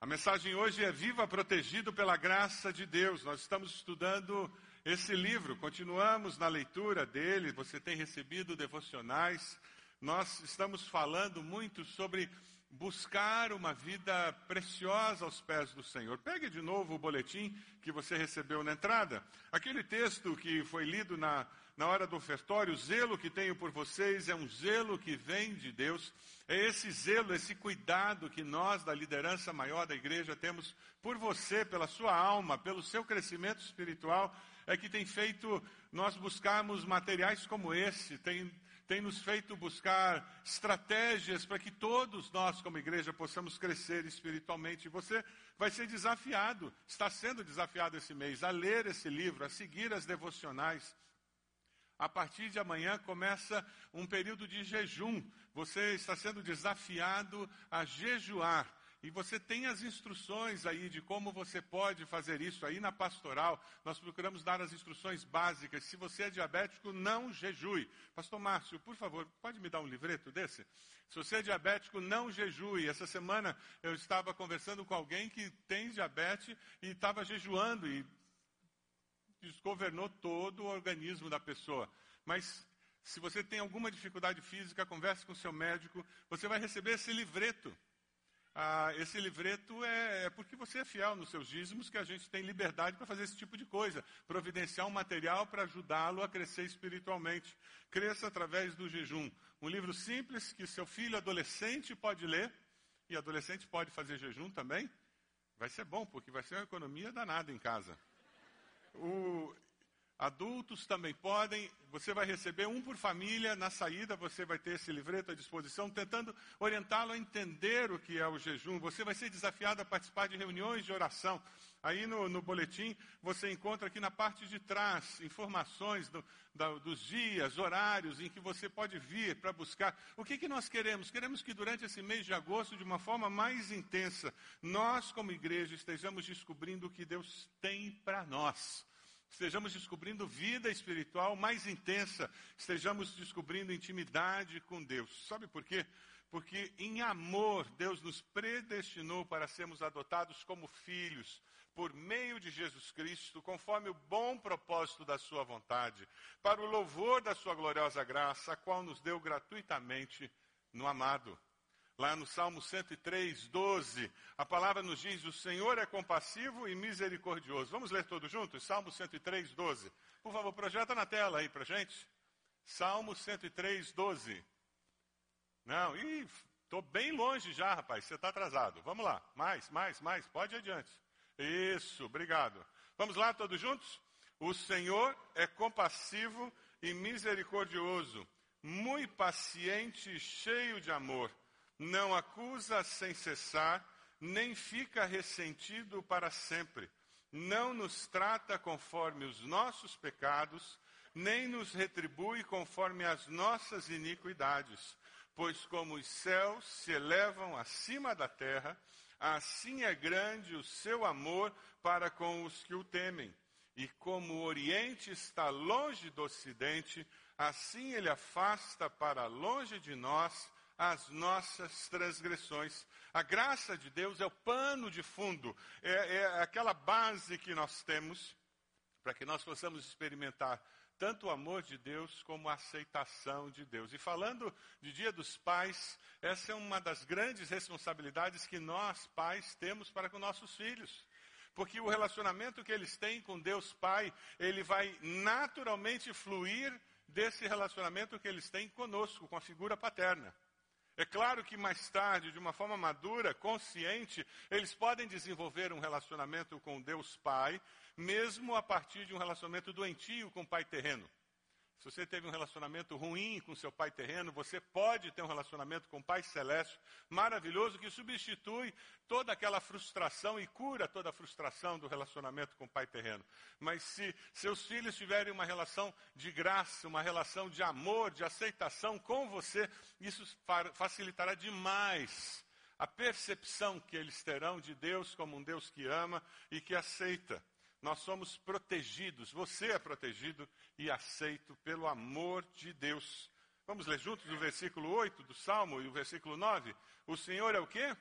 A mensagem hoje é Viva protegido pela graça de Deus. Nós estamos estudando esse livro, continuamos na leitura dele. Você tem recebido devocionais. Nós estamos falando muito sobre buscar uma vida preciosa aos pés do Senhor. Pegue de novo o boletim que você recebeu na entrada. Aquele texto que foi lido na, na hora do ofertório, o zelo que tenho por vocês é um zelo que vem de Deus. É esse zelo, esse cuidado que nós, da liderança maior da igreja, temos por você, pela sua alma, pelo seu crescimento espiritual, é que tem feito nós buscarmos materiais como esse, tem, tem nos feito buscar estratégias para que todos nós, como igreja, possamos crescer espiritualmente. Você vai ser desafiado, está sendo desafiado esse mês, a ler esse livro, a seguir as devocionais. A partir de amanhã começa um período de jejum. Você está sendo desafiado a jejuar. E você tem as instruções aí de como você pode fazer isso aí na pastoral. Nós procuramos dar as instruções básicas. Se você é diabético, não jejue. Pastor Márcio, por favor, pode me dar um livreto desse? Se você é diabético, não jejue. Essa semana eu estava conversando com alguém que tem diabetes e estava jejuando e desgovernou todo o organismo da pessoa. Mas se você tem alguma dificuldade física, converse com o seu médico, você vai receber esse livreto. Ah, esse livreto é, é, porque você é fiel nos seus dízimos que a gente tem liberdade para fazer esse tipo de coisa, providenciar um material para ajudá-lo a crescer espiritualmente. Cresça através do jejum. Um livro simples que seu filho adolescente pode ler, e adolescente pode fazer jejum também. Vai ser bom, porque vai ser uma economia danada em casa. O, adultos também podem. Você vai receber um por família. Na saída, você vai ter esse livreto à disposição, tentando orientá-lo a entender o que é o jejum. Você vai ser desafiado a participar de reuniões de oração. Aí no, no boletim, você encontra aqui na parte de trás informações do, da, dos dias, horários em que você pode vir para buscar. O que, que nós queremos? Queremos que durante esse mês de agosto, de uma forma mais intensa, nós, como igreja, estejamos descobrindo o que Deus tem para nós estejamos descobrindo vida espiritual mais intensa, estejamos descobrindo intimidade com Deus. Sabe por quê? Porque em amor Deus nos predestinou para sermos adotados como filhos por meio de Jesus Cristo, conforme o bom propósito da sua vontade, para o louvor da sua gloriosa graça, a qual nos deu gratuitamente no amado. Lá no Salmo 103, 12, a palavra nos diz: O Senhor é compassivo e misericordioso. Vamos ler todos juntos? Salmo 103, 12. Por favor, projeta na tela aí para gente. Salmo 103, 12. Não, ih, estou bem longe já, rapaz, você está atrasado. Vamos lá, mais, mais, mais, pode adiante. Isso, obrigado. Vamos lá, todos juntos? O Senhor é compassivo e misericordioso, muito paciente e cheio de amor não acusa sem cessar, nem fica ressentido para sempre. Não nos trata conforme os nossos pecados, nem nos retribui conforme as nossas iniquidades. Pois como os céus se elevam acima da terra, assim é grande o seu amor para com os que o temem. E como o Oriente está longe do Ocidente, assim ele afasta para longe de nós as nossas transgressões. A graça de Deus é o pano de fundo, é, é aquela base que nós temos para que nós possamos experimentar tanto o amor de Deus como a aceitação de Deus. E falando de Dia dos Pais, essa é uma das grandes responsabilidades que nós, pais, temos para com nossos filhos. Porque o relacionamento que eles têm com Deus Pai, ele vai naturalmente fluir desse relacionamento que eles têm conosco, com a figura paterna. É claro que mais tarde, de uma forma madura, consciente, eles podem desenvolver um relacionamento com Deus Pai, mesmo a partir de um relacionamento doentio com o Pai terreno. Se você teve um relacionamento ruim com seu pai terreno, você pode ter um relacionamento com o Pai Celeste maravilhoso que substitui toda aquela frustração e cura toda a frustração do relacionamento com o Pai terreno. Mas se seus filhos tiverem uma relação de graça, uma relação de amor, de aceitação com você, isso facilitará demais a percepção que eles terão de Deus como um Deus que ama e que aceita. Nós somos protegidos, você é protegido e aceito pelo amor de Deus. Vamos ler juntos o versículo 8 do Salmo e o versículo 9? O Senhor é o quê?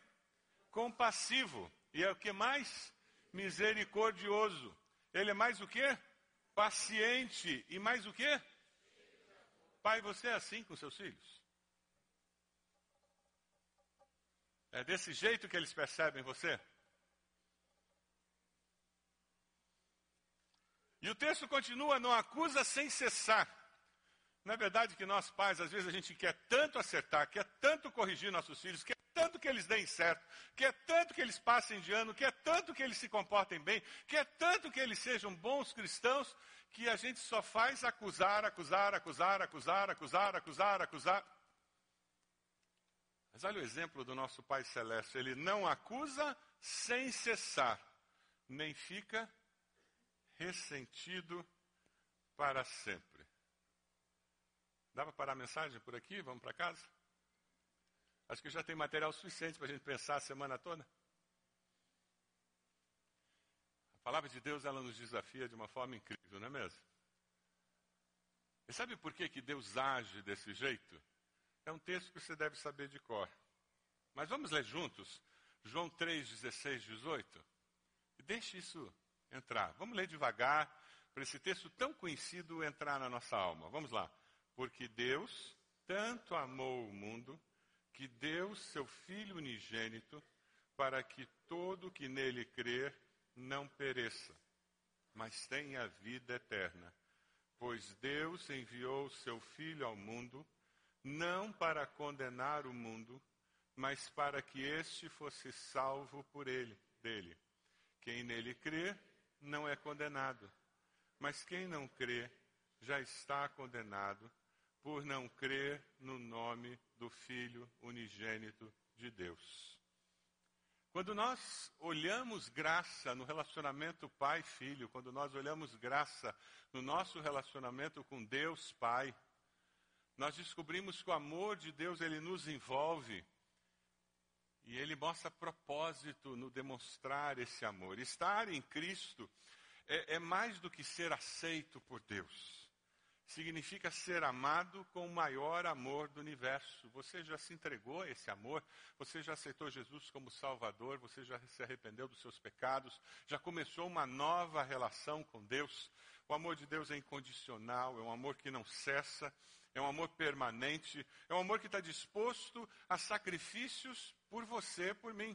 Compassivo E é o que mais? Misericordioso. Ele é mais o quê? Paciente. E mais o quê? Pai, você é assim com seus filhos? É desse jeito que eles percebem você? E o texto continua, não acusa sem cessar. Não é verdade que nós pais, às vezes a gente quer tanto acertar, quer tanto corrigir nossos filhos, quer tanto que eles deem certo, quer tanto que eles passem de ano, quer tanto que eles se comportem bem, quer tanto que eles sejam bons cristãos, que a gente só faz acusar, acusar, acusar, acusar, acusar, acusar, acusar. Mas olha o exemplo do nosso Pai Celeste, ele não acusa sem cessar, nem fica ressentido para sempre. Dá para parar a mensagem por aqui? Vamos para casa? Acho que já tem material suficiente para a gente pensar a semana toda. A palavra de Deus, ela nos desafia de uma forma incrível, não é mesmo? E sabe por que, que Deus age desse jeito? É um texto que você deve saber de cor. Mas vamos ler juntos João 3, 16, 18? E deixe isso entrar. Vamos ler devagar, para esse texto tão conhecido entrar na nossa alma. Vamos lá. Porque Deus tanto amou o mundo que deu seu Filho unigênito para que todo que nele crer não pereça, mas tenha vida eterna. Pois Deus enviou seu Filho ao mundo, não para condenar o mundo, mas para que este fosse salvo por ele, dele. Quem nele crê não é condenado. Mas quem não crê já está condenado por não crer no nome do Filho unigênito de Deus. Quando nós olhamos graça no relacionamento pai-filho, quando nós olhamos graça no nosso relacionamento com Deus Pai, nós descobrimos que o amor de Deus ele nos envolve e ele mostra propósito no demonstrar esse amor. Estar em Cristo é, é mais do que ser aceito por Deus. Significa ser amado com o maior amor do universo. Você já se entregou a esse amor? Você já aceitou Jesus como Salvador? Você já se arrependeu dos seus pecados? Já começou uma nova relação com Deus? O amor de Deus é incondicional, é um amor que não cessa, é um amor permanente, é um amor que está disposto a sacrifícios por você, por mim.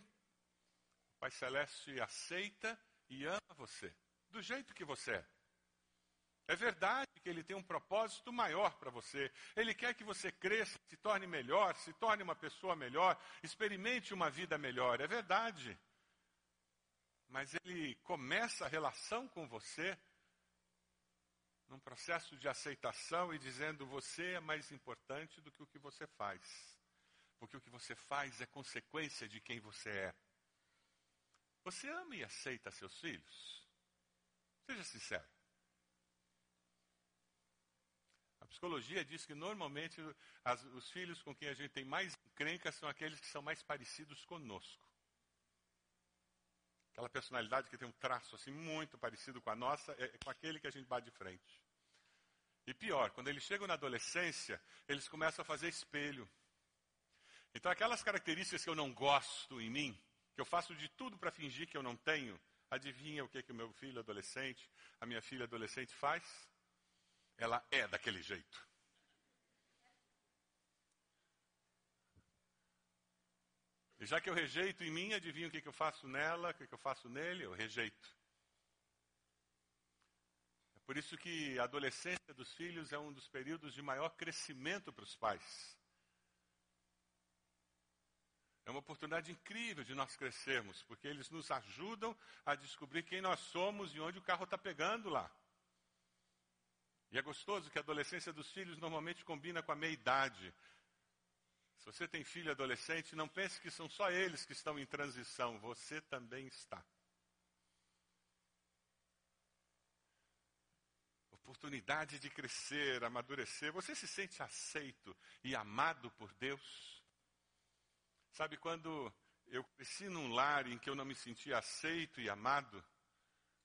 O Pai Celeste aceita e ama você, do jeito que você é. É verdade que ele tem um propósito maior para você. Ele quer que você cresça, se torne melhor, se torne uma pessoa melhor, experimente uma vida melhor. É verdade. Mas ele começa a relação com você num processo de aceitação e dizendo: você é mais importante do que o que você faz. Porque o que você faz é consequência de quem você é. Você ama e aceita seus filhos? Seja sincero. A psicologia diz que normalmente as, os filhos com quem a gente tem mais encrenca são aqueles que são mais parecidos conosco. Aquela personalidade que tem um traço assim muito parecido com a nossa, é, é com aquele que a gente bate de frente. E pior, quando eles chegam na adolescência, eles começam a fazer espelho. Então, aquelas características que eu não gosto em mim, que eu faço de tudo para fingir que eu não tenho, adivinha o que, que o meu filho adolescente, a minha filha adolescente faz? Ela é daquele jeito. E já que eu rejeito em mim, adivinha o que, que eu faço nela, o que, que eu faço nele? Eu rejeito. Por isso que a adolescência dos filhos é um dos períodos de maior crescimento para os pais. É uma oportunidade incrível de nós crescermos, porque eles nos ajudam a descobrir quem nós somos e onde o carro está pegando lá. E é gostoso que a adolescência dos filhos normalmente combina com a meia-idade. Se você tem filho adolescente, não pense que são só eles que estão em transição, você também está. Oportunidade de crescer, amadurecer. Você se sente aceito e amado por Deus? Sabe, quando eu cresci num lar em que eu não me sentia aceito e amado,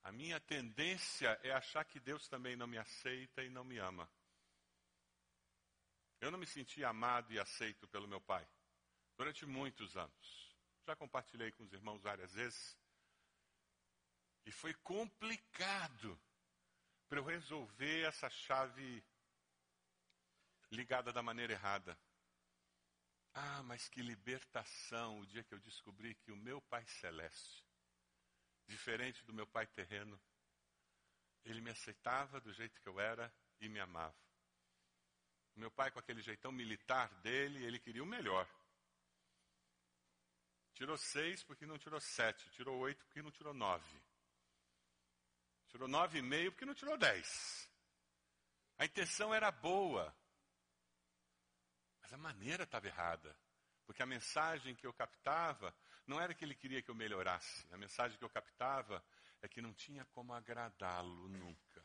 a minha tendência é achar que Deus também não me aceita e não me ama. Eu não me senti amado e aceito pelo meu pai durante muitos anos. Já compartilhei com os irmãos várias vezes. E foi complicado para eu resolver essa chave ligada da maneira errada. Ah, mas que libertação o dia que eu descobri que o meu Pai Celeste, diferente do meu Pai terreno, ele me aceitava do jeito que eu era e me amava. Meu pai, com aquele jeitão militar dele, ele queria o melhor. Tirou seis porque não tirou sete. Tirou oito porque não tirou nove. Tirou nove e meio porque não tirou dez. A intenção era boa. Mas a maneira estava errada. Porque a mensagem que eu captava não era que ele queria que eu melhorasse. A mensagem que eu captava é que não tinha como agradá-lo nunca.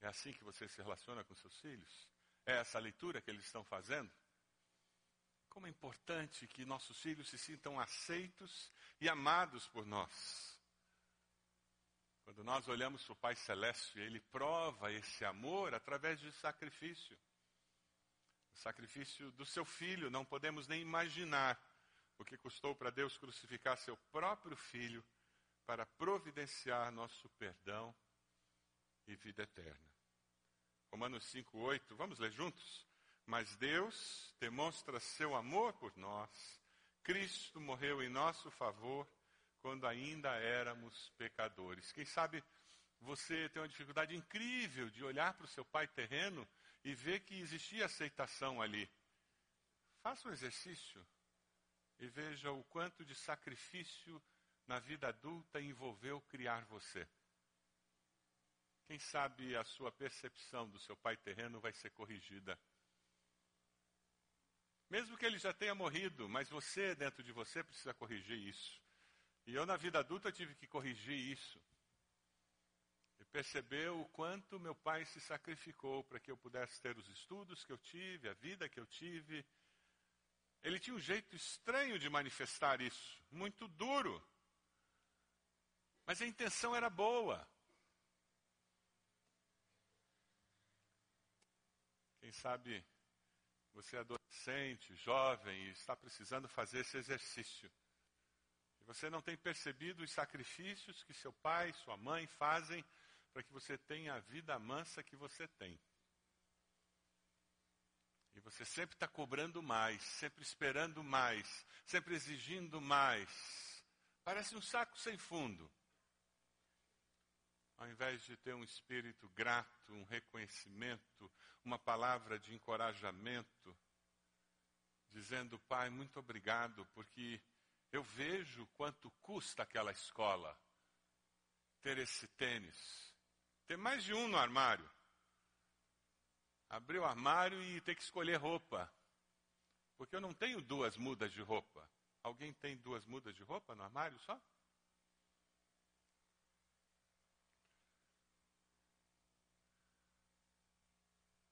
É assim que você se relaciona com seus filhos? É essa a leitura que eles estão fazendo? Como é importante que nossos filhos se sintam aceitos e amados por nós. Quando nós olhamos para o Pai Celeste, Ele prova esse amor através de sacrifício. O sacrifício do seu filho, não podemos nem imaginar o que custou para Deus crucificar seu próprio filho para providenciar nosso perdão e vida eterna. Romanos 5:8, vamos ler juntos? Mas Deus demonstra seu amor por nós. Cristo morreu em nosso favor quando ainda éramos pecadores. Quem sabe você tem uma dificuldade incrível de olhar para o seu pai terreno e ver que existia aceitação ali. Faça um exercício e veja o quanto de sacrifício na vida adulta envolveu criar você. Quem sabe a sua percepção do seu pai terreno vai ser corrigida. Mesmo que ele já tenha morrido, mas você, dentro de você, precisa corrigir isso. E eu, na vida adulta, tive que corrigir isso. E perceber o quanto meu pai se sacrificou para que eu pudesse ter os estudos que eu tive, a vida que eu tive. Ele tinha um jeito estranho de manifestar isso, muito duro. Mas a intenção era boa. Quem sabe você é adolescente, jovem e está precisando fazer esse exercício. E você não tem percebido os sacrifícios que seu pai, sua mãe fazem para que você tenha a vida mansa que você tem. E você sempre está cobrando mais, sempre esperando mais, sempre exigindo mais. Parece um saco sem fundo ao invés de ter um espírito grato, um reconhecimento, uma palavra de encorajamento, dizendo, Pai, muito obrigado, porque eu vejo quanto custa aquela escola ter esse tênis. Ter mais de um no armário. Abrir o armário e ter que escolher roupa. Porque eu não tenho duas mudas de roupa. Alguém tem duas mudas de roupa no armário só?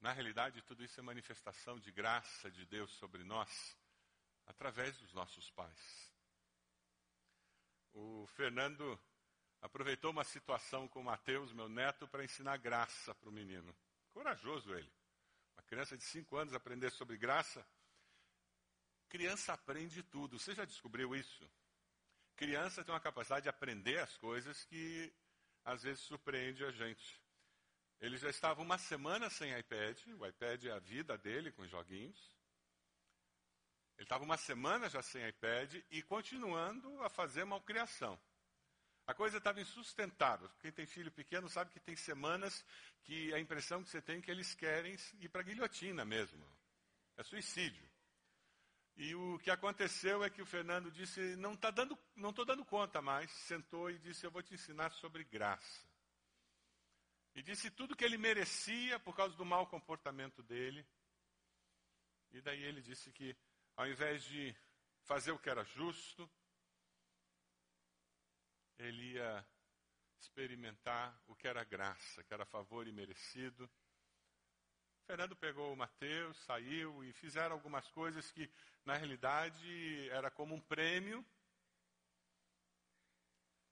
Na realidade, tudo isso é manifestação de graça de Deus sobre nós, através dos nossos pais. O Fernando aproveitou uma situação com o Mateus, meu neto, para ensinar graça para o menino. Corajoso ele. Uma criança de 5 anos aprender sobre graça. Criança aprende tudo. Você já descobriu isso? Criança tem uma capacidade de aprender as coisas que às vezes surpreende a gente. Ele já estava uma semana sem iPad, o iPad é a vida dele com joguinhos. Ele estava uma semana já sem iPad e continuando a fazer malcriação. A coisa estava insustentável. Quem tem filho pequeno sabe que tem semanas que a impressão que você tem é que eles querem ir para a guilhotina mesmo. É suicídio. E o que aconteceu é que o Fernando disse, não estou tá dando, não dando conta mais, sentou e disse, eu vou te ensinar sobre graça. E disse tudo que ele merecia por causa do mau comportamento dele. E daí ele disse que, ao invés de fazer o que era justo, ele ia experimentar o que era graça, que era favor e merecido. Fernando pegou o Mateus, saiu e fizeram algumas coisas que, na realidade, era como um prêmio.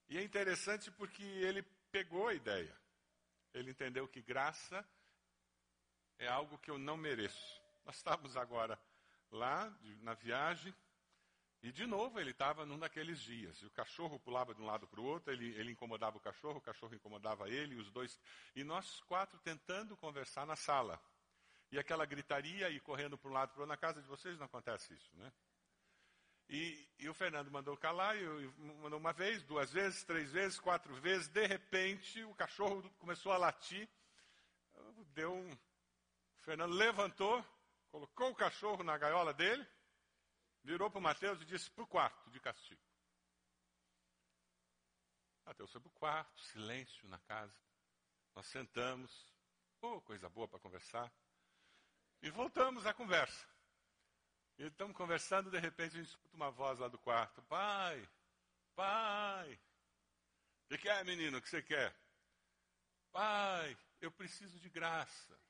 E é interessante porque ele pegou a ideia. Ele entendeu que graça é algo que eu não mereço. Nós estávamos agora lá, na viagem, E de novo ele estava num daqueles dias. E o cachorro pulava de um lado para o outro, ele, ele incomodava o cachorro, o cachorro incomodava ele, os dois. E nós quatro tentando conversar na sala. E aquela gritaria e correndo para um lado para o outro. Na casa de vocês não acontece isso, né? E, e o Fernando mandou calar, e, e mandou uma vez, duas vezes, três vezes, quatro vezes. De repente, o cachorro começou a latir. Deu um. O Fernando levantou, colocou o cachorro na gaiola dele virou para o Mateus e disse para o quarto de castigo. Mateus foi para o quarto, silêncio na casa. Nós sentamos, oh, coisa boa para conversar. E voltamos à conversa. E estamos conversando, de repente a gente escuta uma voz lá do quarto: Pai, pai, o que, que é, menino? O que você quer? Pai, eu preciso de graça.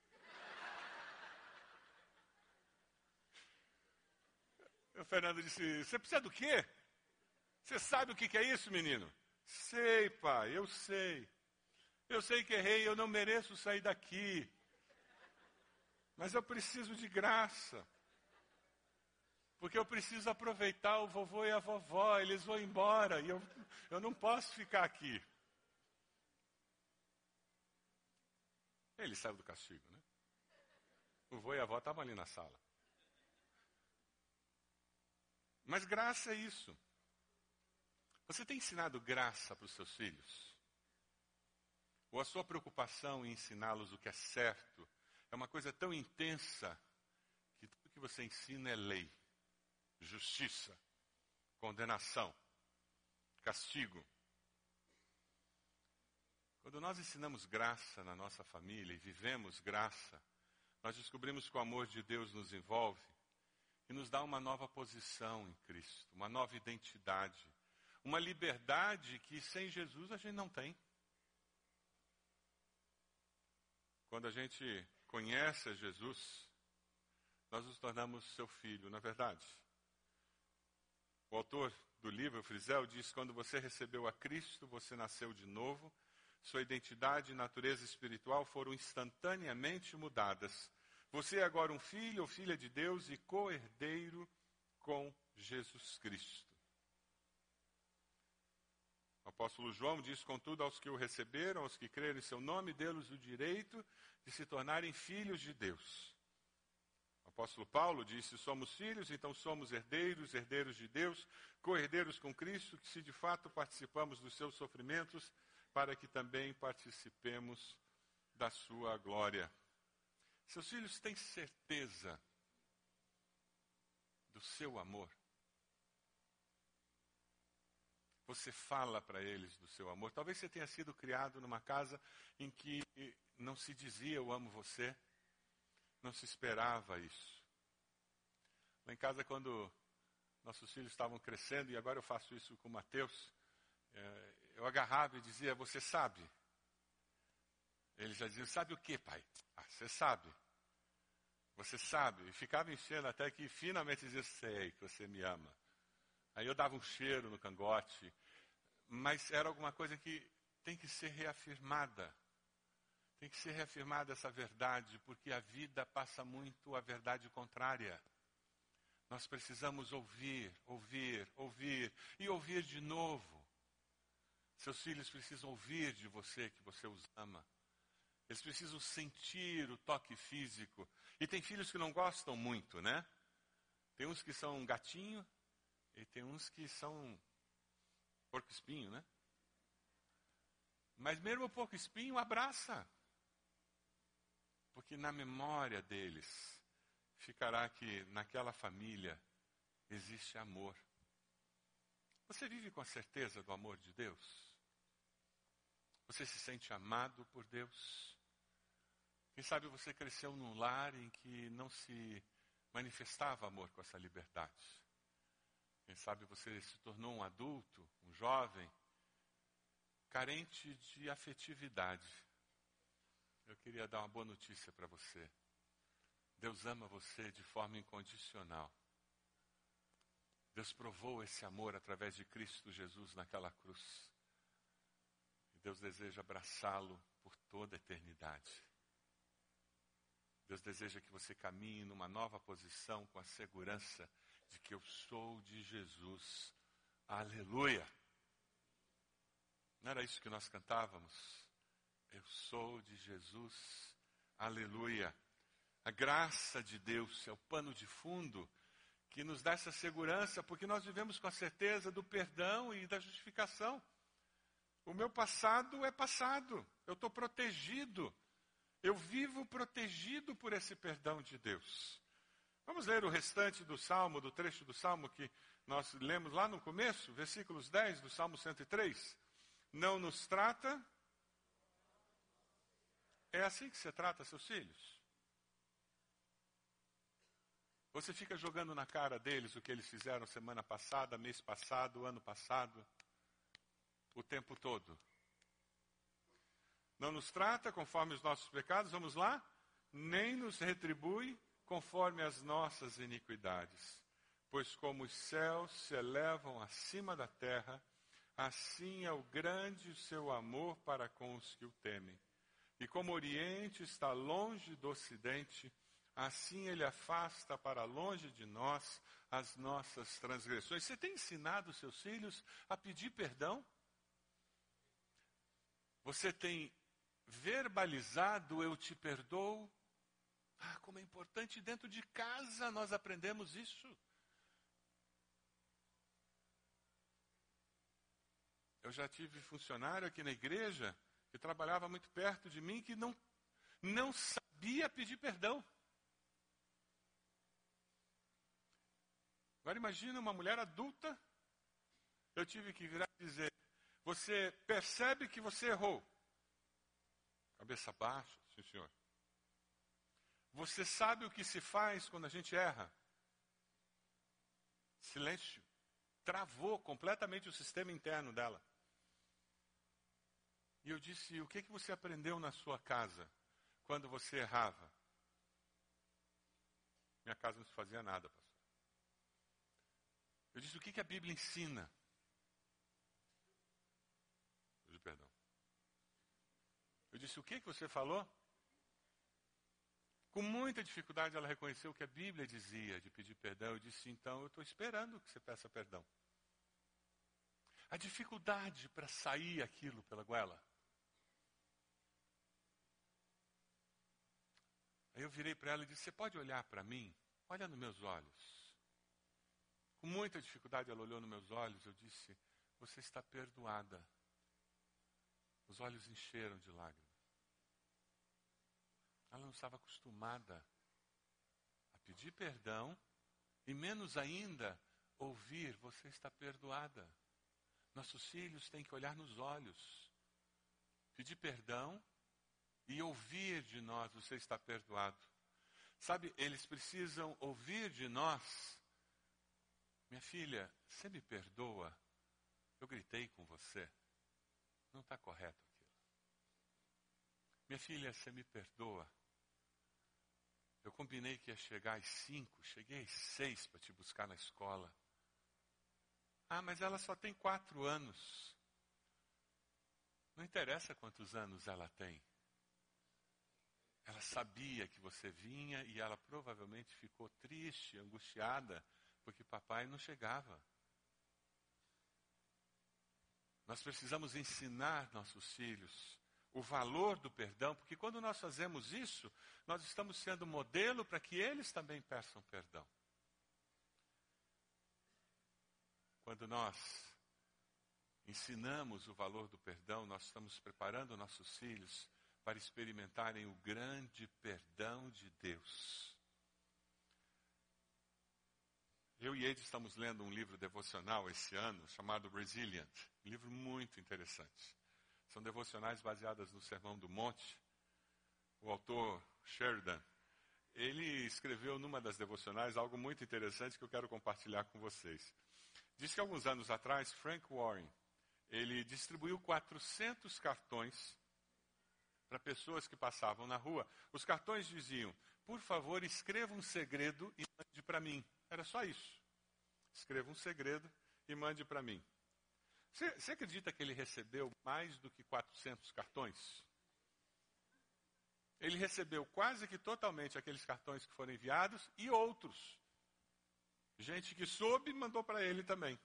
O Fernando disse: Você precisa do quê? Você sabe o que é isso, menino? Sei, pai, eu sei. Eu sei que errei, eu não mereço sair daqui. Mas eu preciso de graça. Porque eu preciso aproveitar o vovô e a vovó, eles vão embora e eu, eu não posso ficar aqui. Ele saiu do castigo, né? O vovô e a avó estavam ali na sala. Mas graça é isso. Você tem ensinado graça para os seus filhos? Ou a sua preocupação em ensiná-los o que é certo é uma coisa tão intensa que tudo que você ensina é lei, justiça, condenação, castigo. Quando nós ensinamos graça na nossa família e vivemos graça, nós descobrimos que o amor de Deus nos envolve e nos dá uma nova posição em Cristo, uma nova identidade, uma liberdade que sem Jesus a gente não tem. Quando a gente conhece a Jesus, nós nos tornamos seu filho, na verdade. O autor do livro, Frisel, diz: quando você recebeu a Cristo, você nasceu de novo, sua identidade e natureza espiritual foram instantaneamente mudadas você é agora um filho ou filha de Deus e co-herdeiro com Jesus Cristo. O apóstolo João diz, contudo, aos que o receberam, aos que creram em seu nome, dê-los o direito de se tornarem filhos de Deus. O apóstolo Paulo disse: somos filhos, então somos herdeiros, herdeiros de Deus, co-herdeiros com Cristo, que se de fato participamos dos seus sofrimentos, para que também participemos da sua glória. Seus filhos têm certeza do seu amor? Você fala para eles do seu amor. Talvez você tenha sido criado numa casa em que não se dizia eu amo você, não se esperava isso. Lá em casa, quando nossos filhos estavam crescendo, e agora eu faço isso com o Mateus, é, eu agarrava e dizia: Você sabe? Ele já dizia: Sabe o que, pai? Ah, você sabe. Você sabe. E ficava enchendo até que finalmente dizia: Sei que você me ama. Aí eu dava um cheiro no cangote. Mas era alguma coisa que tem que ser reafirmada. Tem que ser reafirmada essa verdade, porque a vida passa muito a verdade contrária. Nós precisamos ouvir, ouvir, ouvir e ouvir de novo. Seus filhos precisam ouvir de você que você os ama. Eles precisam sentir o toque físico. E tem filhos que não gostam muito, né? Tem uns que são gatinho e tem uns que são porco espinho, né? Mas mesmo o porco espinho abraça. Porque na memória deles ficará que naquela família existe amor. Você vive com a certeza do amor de Deus? Você se sente amado por Deus? Quem sabe você cresceu num lar em que não se manifestava amor com essa liberdade. Quem sabe você se tornou um adulto, um jovem, carente de afetividade. Eu queria dar uma boa notícia para você. Deus ama você de forma incondicional. Deus provou esse amor através de Cristo Jesus naquela cruz. E Deus deseja abraçá-lo por toda a eternidade. Deus deseja que você caminhe numa nova posição com a segurança de que eu sou de Jesus. Aleluia. Não era isso que nós cantávamos? Eu sou de Jesus. Aleluia. A graça de Deus é o pano de fundo que nos dá essa segurança, porque nós vivemos com a certeza do perdão e da justificação. O meu passado é passado, eu estou protegido, eu vivo protegido por esse perdão de Deus. Vamos ler o restante do salmo, do trecho do salmo que nós lemos lá no começo, versículos 10 do salmo 103. Não nos trata. É assim que você trata seus filhos? Você fica jogando na cara deles o que eles fizeram semana passada, mês passado, ano passado, o tempo todo. Não nos trata conforme os nossos pecados, vamos lá? Nem nos retribui conforme as nossas iniquidades. Pois como os céus se elevam acima da terra, assim é o grande seu amor para com os que o temem. E como o Oriente está longe do Ocidente, assim ele afasta para longe de nós as nossas transgressões. Você tem ensinado seus filhos a pedir perdão? Você tem verbalizado eu te perdoo? Ah, como é importante dentro de casa nós aprendemos isso. Eu já tive funcionário aqui na igreja que trabalhava muito perto de mim que não, não sabia pedir perdão. Agora imagina uma mulher adulta, eu tive que virar e dizer, você percebe que você errou? Cabeça baixa, sim senhor. Você sabe o que se faz quando a gente erra? Silêncio. Travou completamente o sistema interno dela. E eu disse: O que, que você aprendeu na sua casa quando você errava? Minha casa não se fazia nada, pastor. Eu disse: o que, que a Bíblia ensina? Eu perdão. Eu disse: o que, que você falou? Com muita dificuldade ela reconheceu o que a Bíblia dizia de pedir perdão. Eu disse: então eu estou esperando que você peça perdão. A dificuldade para sair aquilo pela goela. Aí eu virei para ela e disse: Você pode olhar para mim? Olha nos meus olhos. Com muita dificuldade, ela olhou nos meus olhos. Eu disse: Você está perdoada. Os olhos encheram de lágrimas. Ela não estava acostumada a pedir perdão e, menos ainda, ouvir: Você está perdoada. Nossos filhos têm que olhar nos olhos, pedir perdão e ouvir de nós: Você está perdoado. Sabe, eles precisam ouvir de nós minha filha, você me perdoa? Eu gritei com você. Não está correto aquilo. Minha filha, você me perdoa? Eu combinei que ia chegar às cinco, cheguei às seis para te buscar na escola. Ah, mas ela só tem quatro anos. Não interessa quantos anos ela tem. Ela sabia que você vinha e ela provavelmente ficou triste, angustiada porque papai não chegava. Nós precisamos ensinar nossos filhos o valor do perdão, porque quando nós fazemos isso, nós estamos sendo modelo para que eles também peçam perdão. Quando nós ensinamos o valor do perdão, nós estamos preparando nossos filhos para experimentarem o grande perdão de Deus. Eu e Ed estamos lendo um livro devocional esse ano chamado Resilient, um livro muito interessante. São devocionais baseadas no Sermão do Monte. O autor Sheridan, ele escreveu numa das devocionais algo muito interessante que eu quero compartilhar com vocês. Diz que alguns anos atrás, Frank Warren, ele distribuiu 400 cartões para pessoas que passavam na rua. Os cartões diziam: por favor, escreva um segredo e mande para mim. Era só isso. Escreva um segredo e mande para mim. Você, acredita que ele recebeu mais do que 400 cartões? Ele recebeu quase que totalmente aqueles cartões que foram enviados e outros. Gente que soube mandou para ele também.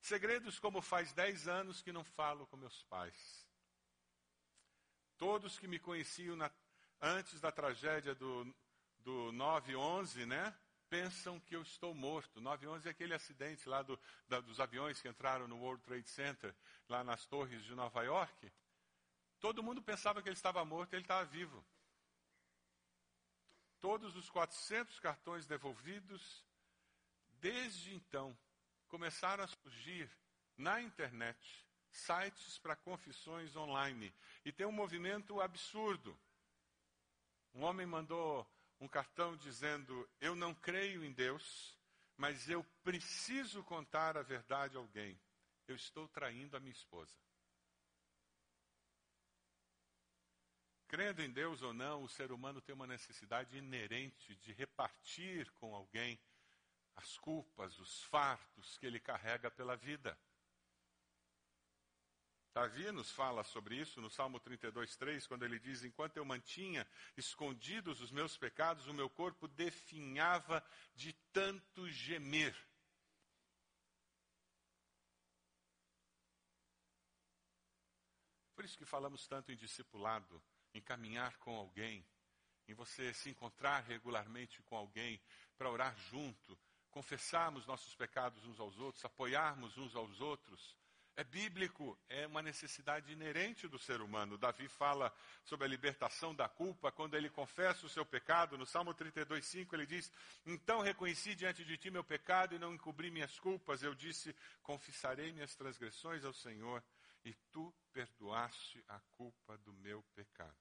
Segredos como faz dez anos que não falo com meus pais. Todos que me conheciam na, antes da tragédia do, do 9-11, né? Pensam que eu estou morto. 9-11 é aquele acidente lá do, da, dos aviões que entraram no World Trade Center, lá nas torres de Nova York. Todo mundo pensava que ele estava morto ele estava vivo. Todos os 400 cartões devolvidos, desde então, começaram a surgir na internet sites para confissões online. E tem um movimento absurdo. Um homem mandou um cartão dizendo: Eu não creio em Deus, mas eu preciso contar a verdade a alguém. Eu estou traindo a minha esposa. Crendo em Deus ou não, o ser humano tem uma necessidade inerente de repartir com alguém as culpas, os fartos que ele carrega pela vida. Davi nos fala sobre isso no Salmo 32, 3, quando ele diz: Enquanto eu mantinha escondidos os meus pecados, o meu corpo definhava de tanto gemer. Por isso que falamos tanto em discipulado, em caminhar com alguém, em você se encontrar regularmente com alguém, para orar junto, confessarmos nossos pecados uns aos outros, apoiarmos uns aos outros. É bíblico, é uma necessidade inerente do ser humano. Davi fala sobre a libertação da culpa quando ele confessa o seu pecado. No Salmo 32:5 ele diz: "Então reconheci diante de ti meu pecado e não encobri minhas culpas. Eu disse: confessarei minhas transgressões ao Senhor, e tu perdoaste a culpa do meu pecado."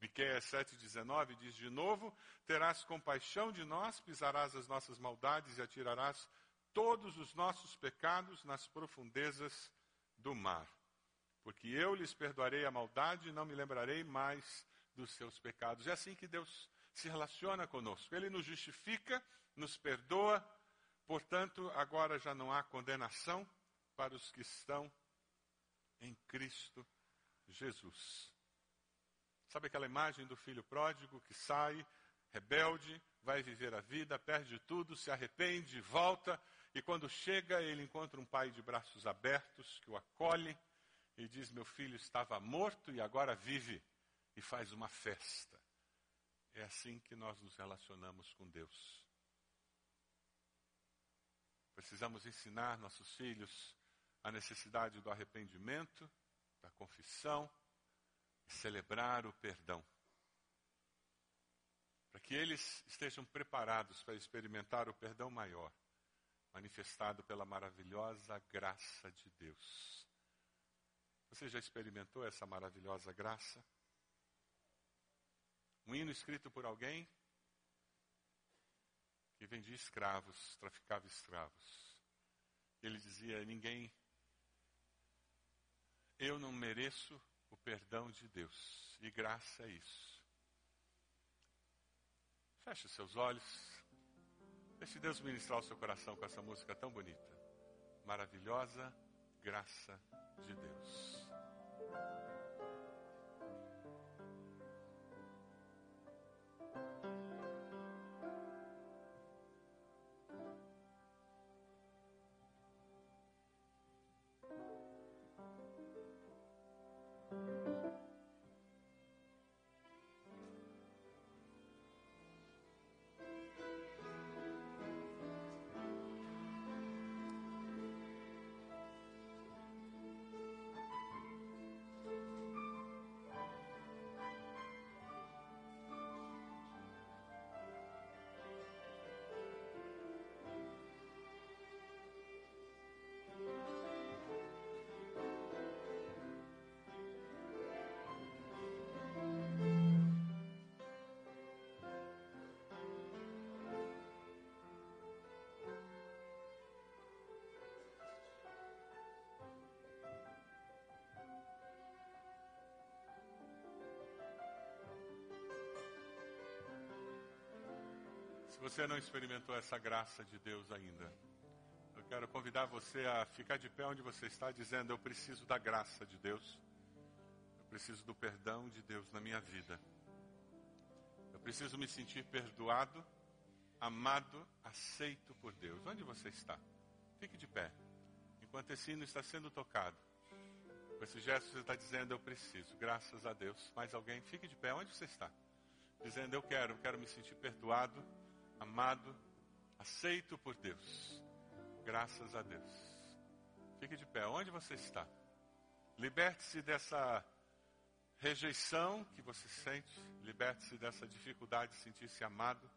Miqueias 7,19 diz de novo: Terás compaixão de nós, pisarás as nossas maldades e atirarás todos os nossos pecados nas profundezas do mar. Porque eu lhes perdoarei a maldade e não me lembrarei mais dos seus pecados. É assim que Deus se relaciona conosco. Ele nos justifica, nos perdoa, portanto, agora já não há condenação para os que estão em Cristo Jesus. Sabe aquela imagem do filho pródigo que sai, rebelde, vai viver a vida, perde tudo, se arrepende, volta, e quando chega, ele encontra um pai de braços abertos que o acolhe e diz: Meu filho estava morto e agora vive, e faz uma festa. É assim que nós nos relacionamos com Deus. Precisamos ensinar nossos filhos a necessidade do arrependimento, da confissão e celebrar o perdão. Para que eles estejam preparados para experimentar o perdão maior manifestado pela maravilhosa graça de Deus. Você já experimentou essa maravilhosa graça? Um hino escrito por alguém que vendia escravos, traficava escravos. Ele dizia: Ninguém, eu não mereço o perdão de Deus, e graça é isso. Feche seus olhos. Deixe Deus ministrar o seu coração com essa música tão bonita. Maravilhosa graça de Deus. Você não experimentou essa graça de Deus ainda, eu quero convidar você a ficar de pé onde você está, dizendo: Eu preciso da graça de Deus, eu preciso do perdão de Deus na minha vida, eu preciso me sentir perdoado amado, aceito por Deus. Onde você está? Fique de pé. Enquanto esse hino está sendo tocado. Com esse gesto você está dizendo, eu preciso. Graças a Deus. Mais alguém? Fique de pé. Onde você está? Dizendo, eu quero, eu quero me sentir perdoado, amado, aceito por Deus. Graças a Deus. Fique de pé. Onde você está? Liberte-se dessa rejeição que você sente. Liberte-se dessa dificuldade de sentir-se amado.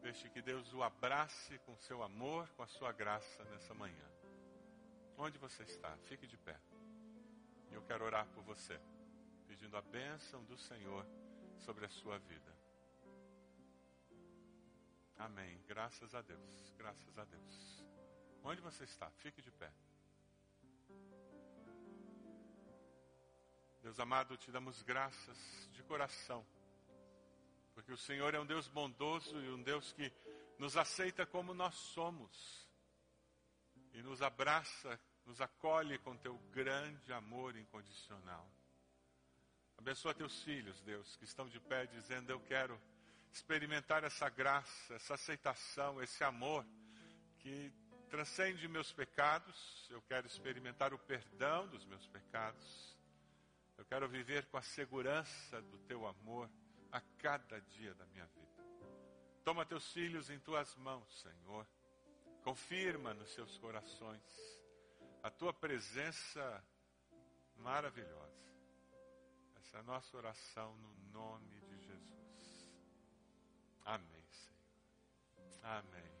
Deixe que Deus o abrace com seu amor, com a sua graça nessa manhã. Onde você está? Fique de pé. E eu quero orar por você, pedindo a bênção do Senhor sobre a sua vida. Amém. Graças a Deus. Graças a Deus. Onde você está? Fique de pé. Deus amado, te damos graças de coração porque o Senhor é um Deus bondoso e um Deus que nos aceita como nós somos. E nos abraça, nos acolhe com teu grande amor incondicional. Abençoa teus filhos, Deus, que estão de pé dizendo: Eu quero experimentar essa graça, essa aceitação, esse amor que transcende meus pecados. Eu quero experimentar o perdão dos meus pecados. Eu quero viver com a segurança do teu amor a cada dia da minha vida. Toma teus filhos em tuas mãos, Senhor. Confirma nos seus corações a tua presença maravilhosa. Essa é a nossa oração no nome. Amém, Senhor. Amém.